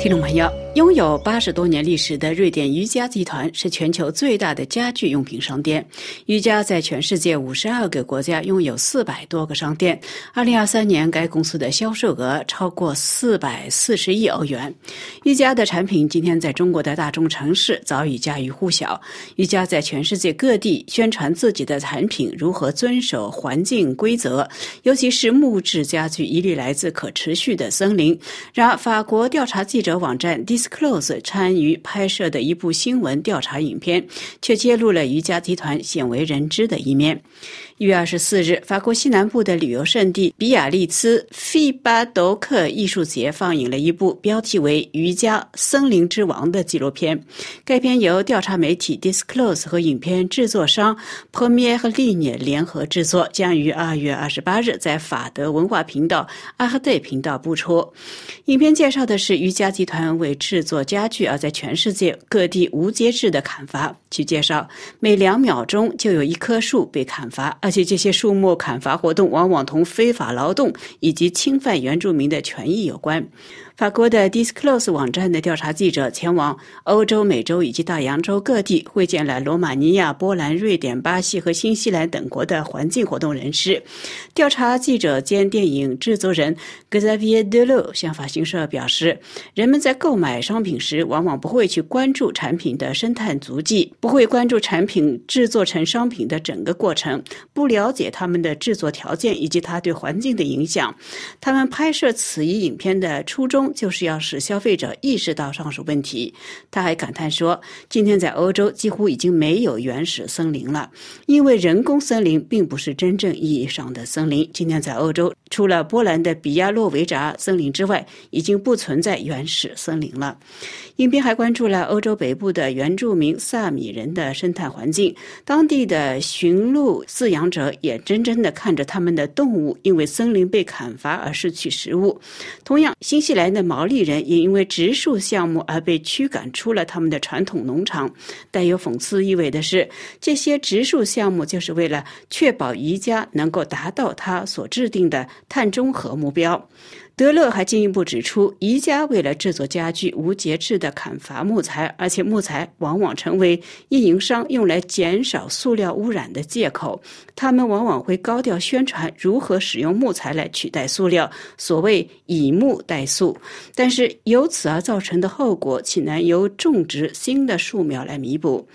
听众朋友，拥有八十多年历史的瑞典瑜伽集团是全球最大的家具用品商店。瑜伽在全世界五十二个国家拥有四百多个商店。二零二三年，该公司的销售额超过四百四十亿欧元。瑜伽的产品今天在中国的大中城市早已家喻户晓。瑜伽在全世界各地宣传自己的产品如何遵守环境规则，尤其是木质家具一律来自可持续的森林。然而，法国调查记者。网站第 S. Close 参与拍摄的一部新闻调查影片，却揭露了瑜伽集团鲜为人知的一面。一月二十四日，法国西南部的旅游胜地比亚利兹费巴斗克艺术节放映了一部标题为《瑜伽森林之王》的纪录片。该片由调查媒体 Disclose 和影片制作商 Premier 和 l i n e 联合制作，将于二月二十八日在法德文化频道阿赫戴频道播出。影片介绍的是瑜伽集团为制作家具而在全世界各地无节制的砍伐。据介绍，每两秒钟就有一棵树被砍伐。而且这些树木砍伐活动往往同非法劳动以及侵犯原住民的权益有关。法国的 Disclose 网站的调查记者前往欧洲、美洲以及大洋洲各地，会见了罗马尼亚、波兰、瑞典、巴西和新西兰等国的环境活动人士。调查记者兼电影制作人 Xavier Delo 向法新社表示，人们在购买商品时，往往不会去关注产品的生态足迹，不会关注产品制作成商品的整个过程，不了解他们的制作条件以及它对环境的影响。他们拍摄此一影片的初衷。就是要使消费者意识到上述问题。他还感叹说：“今天在欧洲几乎已经没有原始森林了，因为人工森林并不是真正意义上的森林。今天在欧洲，除了波兰的比亚洛维扎森林之外，已经不存在原始森林了。”影片还关注了欧洲北部的原住民萨米人的生态环境，当地的驯鹿饲养者眼睁睁地看着他们的动物因为森林被砍伐而失去食物。同样，新西兰的毛利人也因为植树项目而被驱赶出了他们的传统农场。带有讽刺意味的是，这些植树项目就是为了确保宜家能够达到他所制定的碳中和目标。德勒还进一步指出，宜家为了制作家具无节制的砍伐木材，而且木材往往成为运营商用来减少塑料污染的借口。他们往往会高调宣传如何使用木材来取代塑料，所谓以木代塑。但是由此而造成的后果，岂能由种植新的树苗来弥补？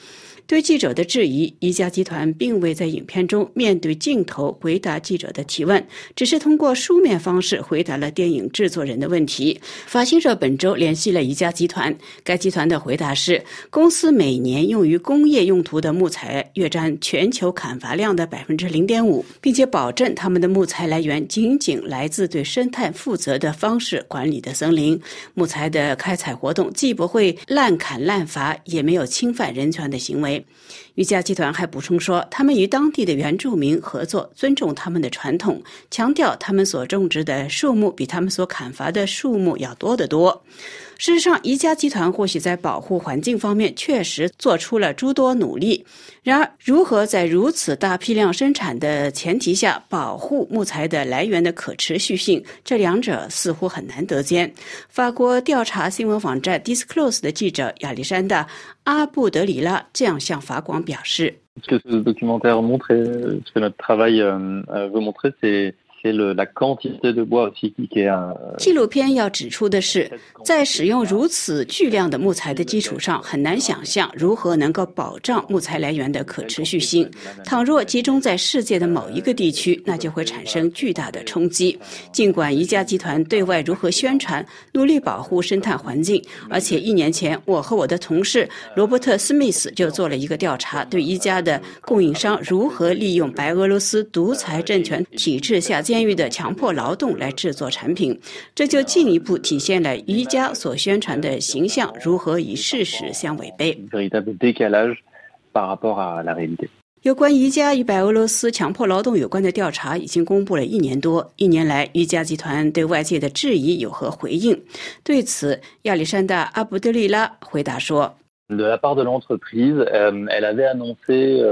对记者的质疑，宜家集团并未在影片中面对镜头回答记者的提问，只是通过书面方式回答了电影制作人的问题。法新社本周联系了宜家集团，该集团的回答是：公司每年用于工业用途的木材约占全球砍伐量的百分之零点五，并且保证他们的木材来源仅仅来自对生态负责的方式管理的森林。木材的开采活动既不会滥砍滥伐，也没有侵犯人权的行为。right? 瑜伽集团还补充说，他们与当地的原住民合作，尊重他们的传统，强调他们所种植的树木比他们所砍伐的树木要多得多。事实上，宜家集团或许在保护环境方面确实做出了诸多努力。然而，如何在如此大批量生产的前提下保护木材的来源的可持续性，这两者似乎很难得兼。法国调查新闻网站 Disclose 的记者亚历山大·阿布德里拉这样向法广 Ce que ce documentaire montre et ce que notre travail euh, euh, veut montrer, c'est 纪录片要指出的是，在使用如此巨量的木材的基础上，很难想象如何能够保障木材来源的可持续性。倘若集中在世界的某一个地区，那就会产生巨大的冲击。尽管宜家集团对外如何宣传，努力保护生态环境，而且一年前，我和我的同事罗伯特·斯密斯就做了一个调查，对宜家的供应商如何利用白俄罗斯独裁政权体制下监狱的强迫劳动来制作产品，这就进一步体现了瑜伽所宣传的形象如何与事实相违背。有关宜家与白俄罗斯强迫劳动有关的调查已经公布了一年多，一年来宜家集团对外界的质疑有何回应？对此，亚历山大·阿卜德利拉回答说。De la part de l'entreprise, elle avait annoncé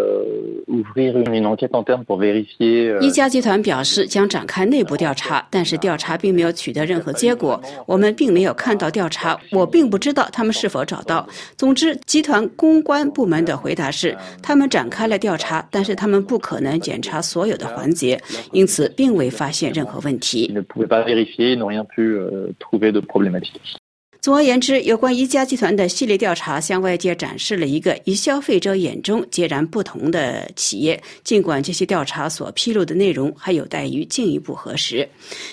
ouvrir une enquête interne pour vérifier. 一家集团表示将展开内部调查，但是调查并没有取得任何结果。我们并没有看到调查，我并不知道他们是否找到。总之，集团公关部门的回答是，他们展开了调查，但是他们不可能检查所有的环节，因此并未发现任何问题。总而言之，有关一家集团的系列调查向外界展示了一个与消费者眼中截然不同的企业。尽管这些调查所披露的内容还有待于进一步核实。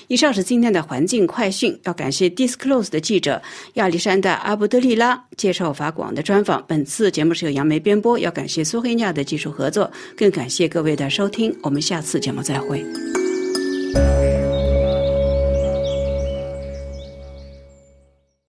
以上是今天的环境快讯，要感谢 Disclose 的记者亚历山大·阿布德利拉接受法广的专访。本次节目是由杨梅编播，要感谢苏黑亚的技术合作，更感谢各位的收听。我们下次节目再会。